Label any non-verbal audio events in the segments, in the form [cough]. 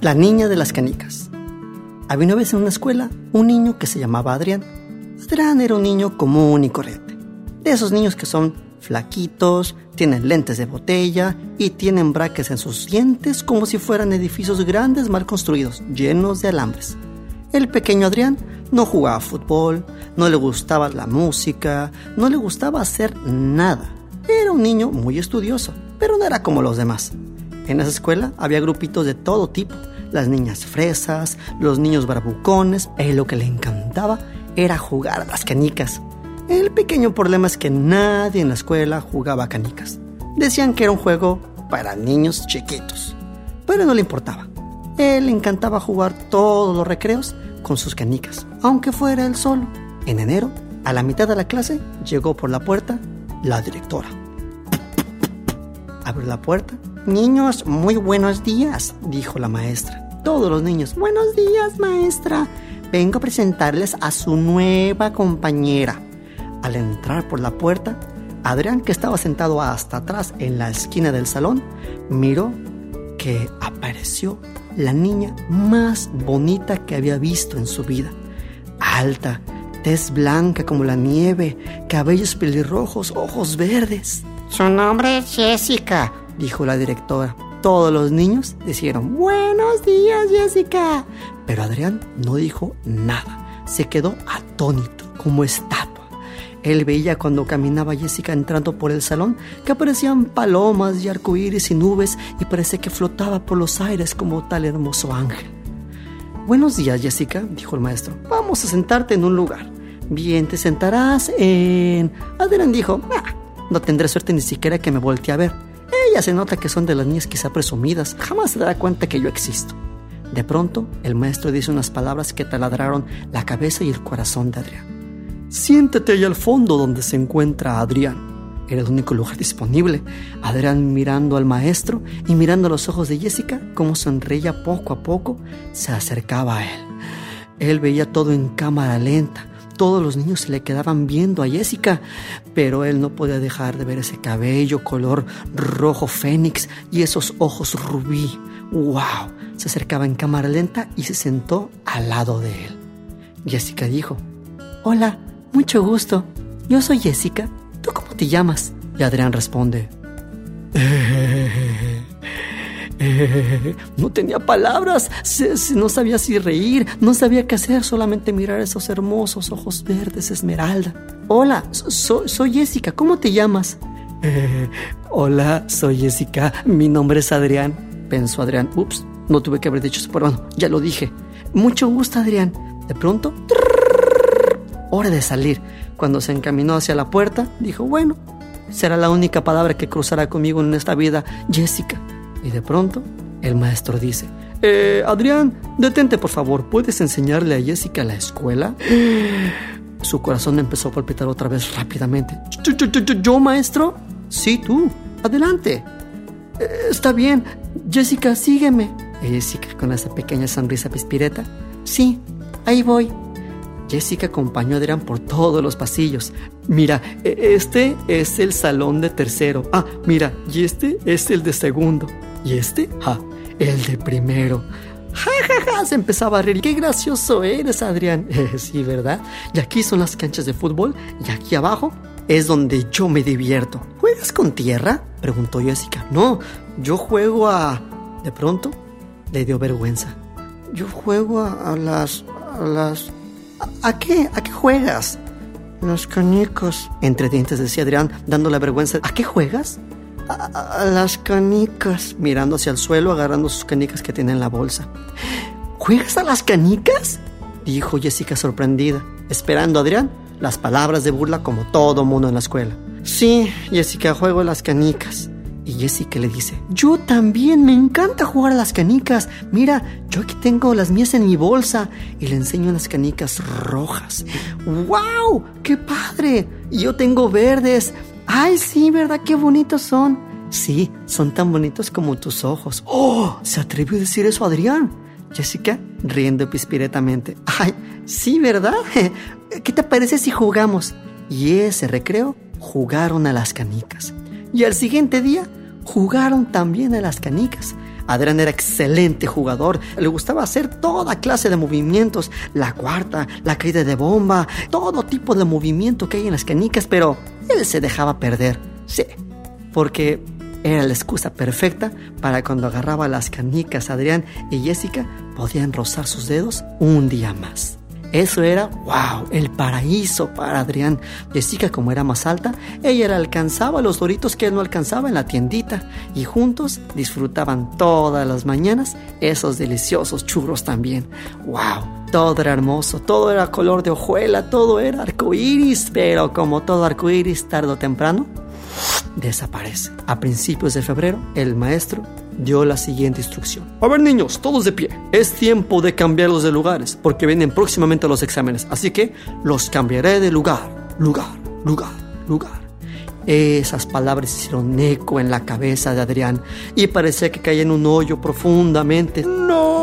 La niña de las canicas. Había una vez en una escuela un niño que se llamaba Adrián. Adrián era un niño común y corriente. De esos niños que son flaquitos, tienen lentes de botella y tienen braques en sus dientes como si fueran edificios grandes mal construidos, llenos de alambres. El pequeño Adrián no jugaba fútbol, no le gustaba la música, no le gustaba hacer nada. Era un niño muy estudioso, pero no era como los demás. En esa escuela había grupitos de todo tipo, las niñas fresas, los niños barbucones, y lo que le encantaba era jugar a las canicas. El pequeño problema es que nadie en la escuela jugaba a canicas. Decían que era un juego para niños chiquitos, pero no le importaba. Él le encantaba jugar todos los recreos con sus canicas, aunque fuera él solo. En enero, a la mitad de la clase, llegó por la puerta la directora. Abrió la puerta. Niños, muy buenos días, dijo la maestra. Todos los niños, buenos días, maestra. Vengo a presentarles a su nueva compañera. Al entrar por la puerta, Adrián, que estaba sentado hasta atrás en la esquina del salón, miró que apareció la niña más bonita que había visto en su vida. Alta, tez blanca como la nieve, cabellos pelirrojos, ojos verdes. Su nombre es Jessica, dijo la directora. Todos los niños dijeron, buenos días Jessica. Pero Adrián no dijo nada. Se quedó atónito, como estatua. Él veía cuando caminaba Jessica entrando por el salón que aparecían palomas y arcoíris y nubes y parece que flotaba por los aires como tal hermoso ángel. Buenos días, Jessica, dijo el maestro. Vamos a sentarte en un lugar. Bien, te sentarás en... Adrián dijo, ah, no tendré suerte ni siquiera que me voltee a ver. Ella se nota que son de las niñas quizá presumidas. Jamás se dará cuenta que yo existo. De pronto, el maestro dice unas palabras que taladraron la cabeza y el corazón de Adrián. Siéntate ahí al fondo donde se encuentra Adrián. Era el único lugar disponible. Adrián mirando al maestro y mirando los ojos de Jessica, como sonreía poco a poco, se acercaba a él. Él veía todo en cámara lenta. Todos los niños se le quedaban viendo a Jessica, pero él no podía dejar de ver ese cabello color rojo fénix y esos ojos rubí. ¡Wow! Se acercaba en cámara lenta y se sentó al lado de él. Jessica dijo, Hola, mucho gusto. Yo soy Jessica. ¿Tú cómo te llamas? Y Adrián responde. [laughs] no tenía palabras, no sabía si reír, no sabía qué hacer, solamente mirar esos hermosos ojos verdes esmeralda. Hola, soy Jessica, ¿cómo te llamas? hola, soy Jessica, mi nombre es Adrián, pensó Adrián. Ups, no tuve que haber dicho eso, pero bueno, ya lo dije. Mucho gusto, Adrián. De pronto, hora de salir. Cuando se encaminó hacia la puerta, dijo, bueno, será la única palabra que cruzará conmigo en esta vida, Jessica. Y de pronto, el maestro dice, eh, Adrián, detente por favor, ¿puedes enseñarle a Jessica la escuela? [gasps] Su corazón empezó a palpitar otra vez rápidamente. ¿Yo, maestro? Sí, tú. Adelante. Eh, está bien. Jessica, sígueme. Jessica, con esa pequeña sonrisa pispireta. Sí, ahí voy. Jessica acompañó a Adrián por todos los pasillos. Mira, e, este es el salón de tercero. Ah, mira, y este es el de segundo. Y este, ah, el de primero. Ja, ja, ja, se empezaba a reír. Qué gracioso eres, Adrián. [laughs] sí, ¿verdad? Y aquí son las canchas de fútbol y aquí abajo es donde yo me divierto. ¿Juegas con tierra? Preguntó Jessica. No, yo juego a... De pronto le dio vergüenza. Yo juego a, las... a las... ¿A qué? ¿A qué juegas? Los canicos. Entre dientes decía Adrián, dándole vergüenza. ¿A qué juegas? A, las canicas. Mirando hacia el suelo, agarrando sus canicas que tiene en la bolsa. ¿Juegas a las canicas? Dijo Jessica sorprendida, esperando a Adrián las palabras de burla como todo mundo en la escuela. Sí, Jessica, juego a las canicas. Y Jessica le dice, yo también, me encanta jugar a las canicas. Mira, yo aquí tengo las mías en mi bolsa. Y le enseño unas canicas rojas. ¡Wow! ¡Qué padre! Y yo tengo verdes. ¡Ay, sí, verdad! ¡Qué bonitos son! Sí, son tan bonitos como tus ojos. ¡Oh! Se atrevió a decir eso Adrián. Jessica, riendo pispiretamente. ¡Ay, sí, verdad! [laughs] ¿Qué te parece si jugamos? Y ese recreo jugaron a las canicas. Y al siguiente día jugaron también a las canicas. Adrián era excelente jugador, le gustaba hacer toda clase de movimientos, la cuarta, la caída de bomba, todo tipo de movimiento que hay en las canicas, pero él se dejaba perder, sí, porque era la excusa perfecta para cuando agarraba las canicas Adrián y Jessica podían rozar sus dedos un día más. Eso era, wow, el paraíso para Adrián. Jessica, como era más alta, ella alcanzaba los doritos que él no alcanzaba en la tiendita y juntos disfrutaban todas las mañanas esos deliciosos churros también. Wow, todo era hermoso, todo era color de hojuela, todo era arcoíris, pero como todo arcoíris, tarde o temprano, desaparece. A principios de febrero, el maestro dio la siguiente instrucción. A ver niños, todos de pie. Es tiempo de cambiarlos de lugares porque vienen próximamente los exámenes. Así que los cambiaré de lugar, lugar, lugar, lugar. Esas palabras hicieron eco en la cabeza de Adrián y parecía que caía en un hoyo profundamente. ¡No!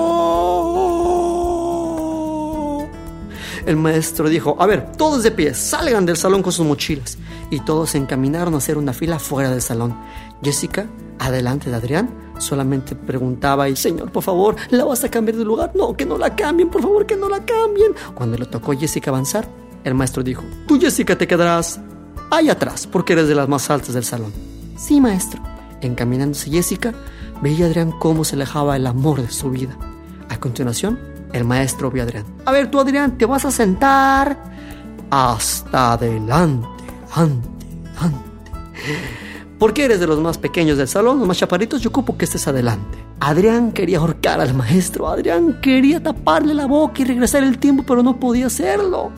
El maestro dijo, a ver, todos de pie, salgan del salón con sus mochilas. Y todos se encaminaron a hacer una fila fuera del salón. Jessica, adelante de Adrián, solamente preguntaba y Señor, por favor, ¿la vas a cambiar de lugar? No, que no la cambien, por favor, que no la cambien. Cuando le tocó Jessica avanzar, el maestro dijo, tú Jessica te quedarás ahí atrás porque eres de las más altas del salón. Sí, maestro. Encaminándose Jessica, veía a Adrián cómo se alejaba el amor de su vida. A continuación, el maestro vio a Adrián. A ver, tú Adrián, te vas a sentar hasta adelante, adelante, adelante. Porque eres de los más pequeños del salón, los más chaparritos, yo ocupo que estés adelante. Adrián quería ahorcar al maestro, Adrián quería taparle la boca y regresar el tiempo, pero no podía hacerlo.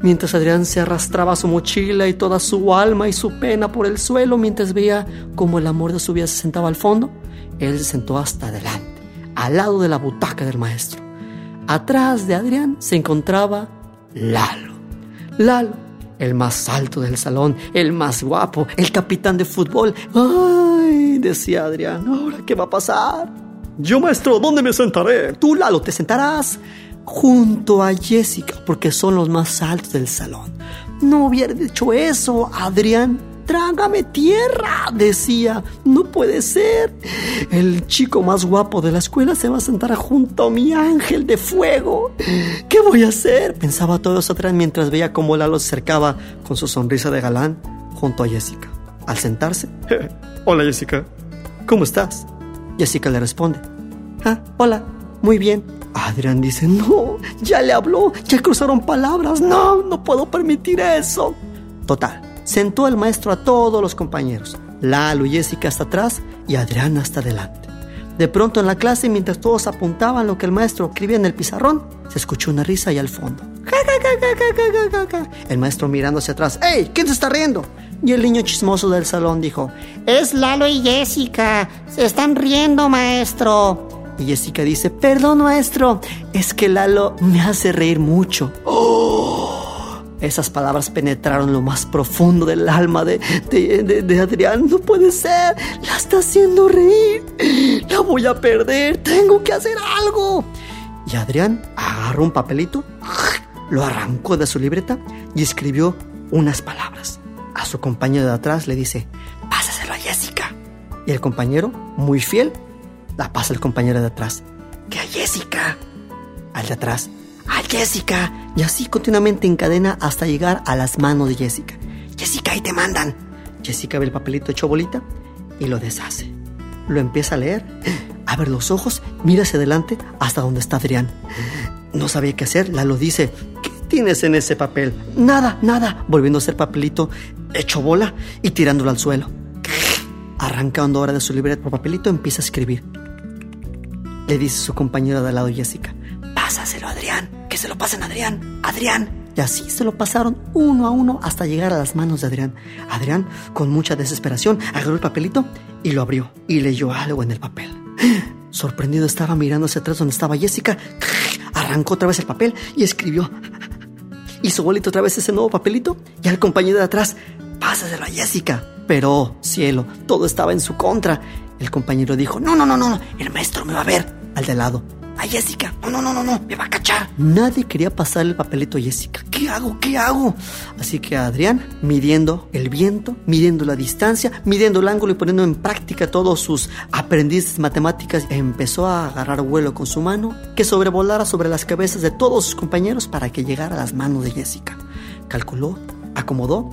Mientras Adrián se arrastraba su mochila y toda su alma y su pena por el suelo, mientras veía cómo el amor de su vida se sentaba al fondo, él se sentó hasta adelante, al lado de la butaca del maestro. Atrás de Adrián se encontraba Lalo. Lalo el más alto del salón, el más guapo, el capitán de fútbol. ¡Ay! decía Adrián, ¿ahora qué va a pasar? Yo, maestro, ¿dónde me sentaré? Tú, Lalo, te sentarás junto a Jessica, porque son los más altos del salón. No hubiera dicho eso, Adrián trágame tierra, decía. No puede ser. El chico más guapo de la escuela se va a sentar junto a mi ángel de fuego. ¿Qué voy a hacer? Pensaba todo eso atrás mientras veía cómo Lalo se acercaba con su sonrisa de galán junto a Jessica. Al sentarse, hola Jessica, ¿cómo estás? Jessica le responde, ah, hola, muy bien. Adrián dice, no, ya le habló, ya cruzaron palabras, no, no puedo permitir eso. Total, Sentó el maestro a todos los compañeros, Lalo y Jessica hasta atrás y Adrián hasta adelante. De pronto en la clase, mientras todos apuntaban lo que el maestro escribía en el pizarrón, se escuchó una risa ahí al fondo. El maestro mirando hacia atrás, ¡Ey! ¿Quién se está riendo? Y el niño chismoso del salón dijo, Es Lalo y Jessica. Se están riendo, maestro. Y Jessica dice, Perdón, maestro, es que Lalo me hace reír mucho. ¡Oh! Esas palabras penetraron lo más profundo del alma de, de, Adrián. No puede ser. La está haciendo reír. La voy a perder. Tengo que hacer algo. Y Adrián agarró un papelito, lo arrancó de su libreta y escribió unas palabras. A su compañero de atrás le dice, pásaselo a Jessica. Y el compañero, muy fiel, la pasa al compañero de atrás. Que a Jessica. Al de atrás, Jessica. Y así continuamente en cadena hasta llegar a las manos de Jessica. Jessica, ahí te mandan. Jessica ve el papelito hecho bolita y lo deshace. Lo empieza a leer, abre los ojos, mira hacia adelante hasta donde está Adrián. No sabía qué hacer, Lalo dice, ¿qué tienes en ese papel? Nada, nada, volviendo a hacer papelito hecho bola y tirándolo al suelo. Arrancando ahora de su libreta por papelito, empieza a escribir. Le dice su compañera de al lado Jessica, pásaselo se lo pasen a Adrián, Adrián. Y así se lo pasaron uno a uno hasta llegar a las manos de Adrián. Adrián, con mucha desesperación, agarró el papelito y lo abrió y leyó algo en el papel. [gasps] Sorprendido estaba mirando hacia atrás donde estaba Jessica. [gasps] Arrancó otra vez el papel y escribió. [gasps] Hizo bolito otra vez ese nuevo papelito y al compañero de atrás, pásaselo a Jessica. Pero, cielo, todo estaba en su contra. El compañero dijo, no, no, no, no, el maestro me va a ver. Al de lado, a Jessica. No, no, no, no, no, me va a cachar. Nadie quería pasar el papelito a Jessica. ¿Qué hago? ¿Qué hago? Así que Adrián, midiendo el viento, midiendo la distancia, midiendo el ángulo y poniendo en práctica todos sus aprendices matemáticas, empezó a agarrar vuelo con su mano que sobrevolara sobre las cabezas de todos sus compañeros para que llegara a las manos de Jessica. Calculó, acomodó,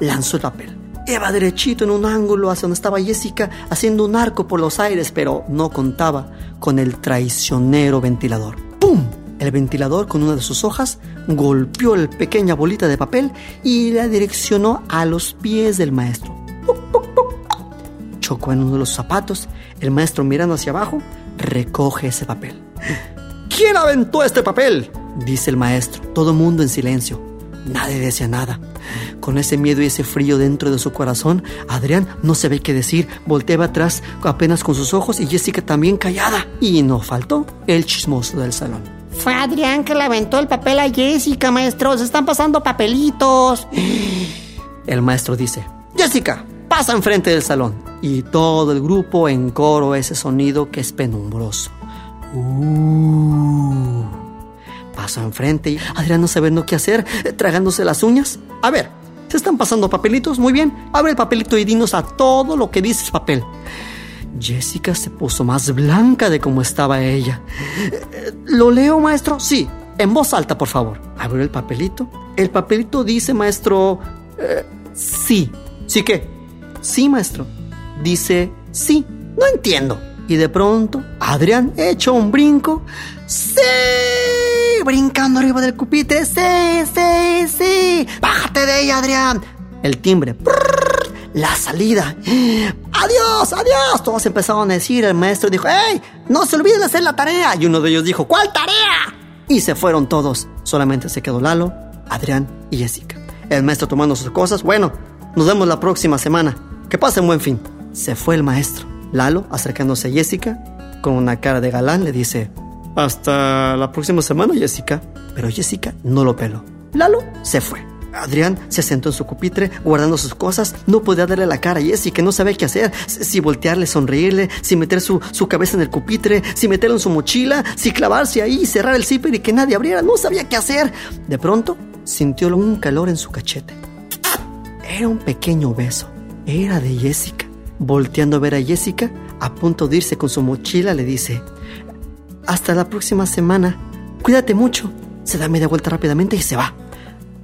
lanzó el papel. Iba derechito en un ángulo hacia donde estaba Jessica, haciendo un arco por los aires, pero no contaba con el traicionero ventilador. ¡Pum! El ventilador con una de sus hojas golpeó la pequeña bolita de papel y la direccionó a los pies del maestro. Chocó en uno de los zapatos. El maestro mirando hacia abajo recoge ese papel. ¿Quién aventó este papel? dice el maestro. Todo mundo en silencio. Nadie decía nada. Con ese miedo y ese frío dentro de su corazón, Adrián no sabía qué decir, volteaba atrás apenas con sus ojos y Jessica también callada. Y no faltó el chismoso del salón. Fue Adrián que le aventó el papel a Jessica, maestro. Se están pasando papelitos. [gasps] El maestro dice, Jessica, pasa enfrente del salón. Y todo el grupo en coro ese sonido que es penumbroso. Uh. Pasó enfrente y Adrián no sabiendo qué hacer, tragándose las uñas. A ver, se están pasando papelitos, muy bien. Abre el papelito y dinos a todo lo que dice el papel. Jessica se puso más blanca de como estaba ella. ¿Lo leo, maestro? Sí, en voz alta, por favor. Abrió el papelito. El papelito dice, maestro, eh, sí. ¿Sí qué? Sí, maestro. Dice sí. No entiendo. Y de pronto, Adrián echó un brinco. ¡Sí! Brincando arriba del cupitre. ¡Sí, sí, sí! ¡Bájate de ella, Adrián! El timbre. La salida. ¡Adiós, adiós! Todos empezaron a decir. El maestro dijo, ¡Ey! ¡No se olviden de hacer la tarea! Y uno de ellos dijo, ¿cuál tarea? Y se fueron todos. Solamente se quedó Lalo, Adrián y Jessica. El maestro tomando sus cosas. Bueno, nos vemos la próxima semana. Que pasen buen fin. Se fue el maestro. Lalo, acercándose a Jessica, con una cara de galán, le dice, hasta la próxima semana, Jessica. Pero Jessica no lo peló. Lalo se fue. Adrián se sentó en su pupitre, guardando sus cosas. No podía darle la cara a Jessica, no sabía qué hacer. Si voltearle, sonreírle, si meter su, su cabeza en el pupitre, si meterlo en su mochila, si clavarse ahí, cerrar el zipper y que nadie abriera. No sabía qué hacer. De pronto, sintió un calor en su cachete. Era un pequeño beso. Era de Jessica. Volteando a ver a Jessica, a punto de irse con su mochila, le dice, hasta la próxima semana, cuídate mucho. Se da media vuelta rápidamente y se va.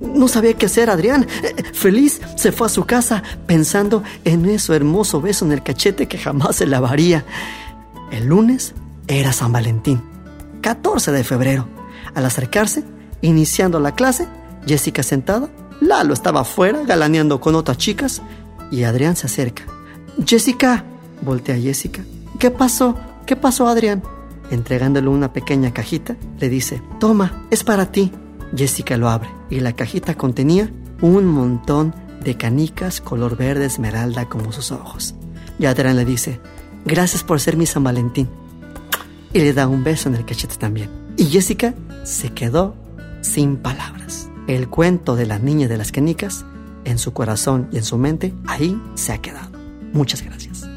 No sabía qué hacer, Adrián. Feliz se fue a su casa pensando en ese hermoso beso en el cachete que jamás se lavaría. El lunes era San Valentín, 14 de febrero. Al acercarse, iniciando la clase, Jessica sentada, Lalo estaba afuera galaneando con otras chicas y Adrián se acerca. Jessica, voltea a Jessica. ¿Qué pasó? ¿Qué pasó, Adrián? Entregándole una pequeña cajita, le dice, toma, es para ti. Jessica lo abre y la cajita contenía un montón de canicas color verde esmeralda como sus ojos. Y le dice, gracias por ser mi San Valentín. Y le da un beso en el cachete también. Y Jessica se quedó sin palabras. El cuento de la niña de las canicas, en su corazón y en su mente, ahí se ha quedado. Muchas gracias.